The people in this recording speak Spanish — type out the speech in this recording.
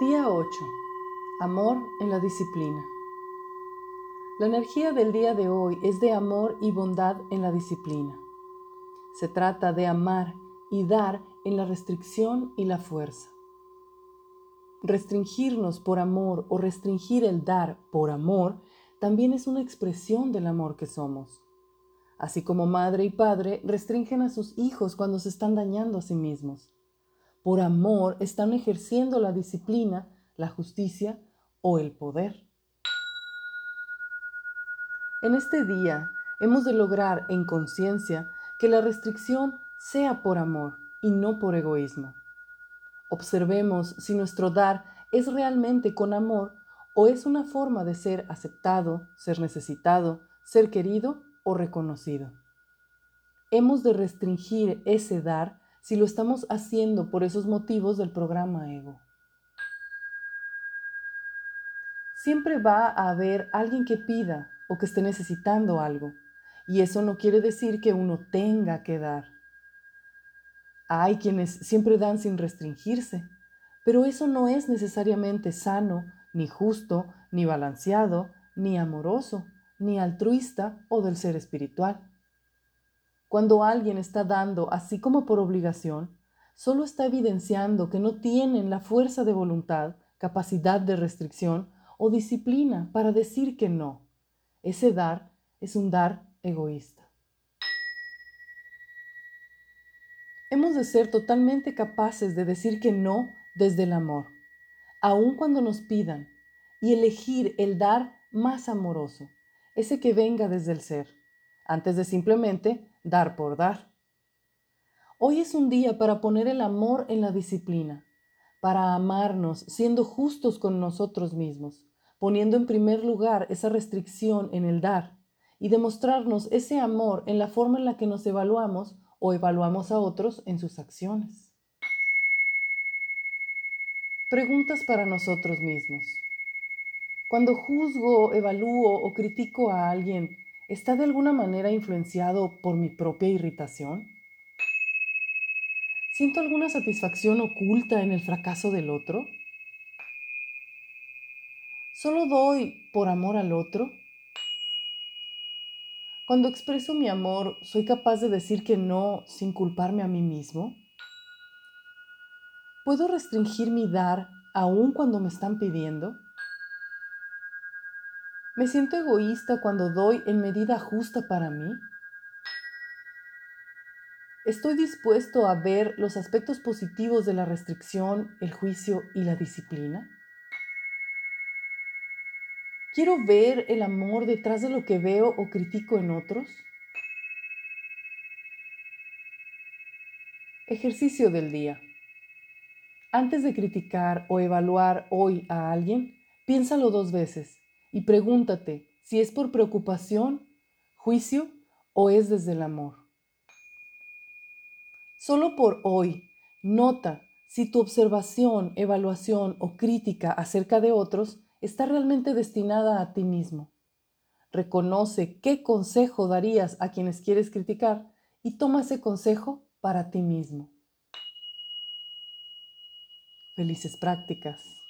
Día 8. Amor en la disciplina. La energía del día de hoy es de amor y bondad en la disciplina. Se trata de amar y dar en la restricción y la fuerza. Restringirnos por amor o restringir el dar por amor también es una expresión del amor que somos. Así como madre y padre restringen a sus hijos cuando se están dañando a sí mismos por amor están ejerciendo la disciplina, la justicia o el poder. En este día hemos de lograr en conciencia que la restricción sea por amor y no por egoísmo. Observemos si nuestro dar es realmente con amor o es una forma de ser aceptado, ser necesitado, ser querido o reconocido. Hemos de restringir ese dar si lo estamos haciendo por esos motivos del programa ego. Siempre va a haber alguien que pida o que esté necesitando algo, y eso no quiere decir que uno tenga que dar. Hay quienes siempre dan sin restringirse, pero eso no es necesariamente sano, ni justo, ni balanceado, ni amoroso, ni altruista o del ser espiritual. Cuando alguien está dando así como por obligación, solo está evidenciando que no tienen la fuerza de voluntad, capacidad de restricción o disciplina para decir que no. Ese dar es un dar egoísta. Hemos de ser totalmente capaces de decir que no desde el amor, aun cuando nos pidan, y elegir el dar más amoroso, ese que venga desde el ser, antes de simplemente dar por dar. Hoy es un día para poner el amor en la disciplina, para amarnos siendo justos con nosotros mismos, poniendo en primer lugar esa restricción en el dar y demostrarnos ese amor en la forma en la que nos evaluamos o evaluamos a otros en sus acciones. Preguntas para nosotros mismos. Cuando juzgo, evalúo o critico a alguien, está de alguna manera influenciado por mi propia irritación? ¿Siento alguna satisfacción oculta en el fracaso del otro? ¿Solo doy por amor al otro? Cuando expreso mi amor, ¿soy capaz de decir que no sin culparme a mí mismo? ¿Puedo restringir mi dar aún cuando me están pidiendo? ¿Me siento egoísta cuando doy en medida justa para mí? ¿Estoy dispuesto a ver los aspectos positivos de la restricción, el juicio y la disciplina? ¿Quiero ver el amor detrás de lo que veo o critico en otros? Ejercicio del día. Antes de criticar o evaluar hoy a alguien, piénsalo dos veces y pregúntate si es por preocupación, juicio o es desde el amor. Solo por hoy, nota si tu observación, evaluación o crítica acerca de otros está realmente destinada a ti mismo. Reconoce qué consejo darías a quienes quieres criticar y toma ese consejo para ti mismo. Felices prácticas.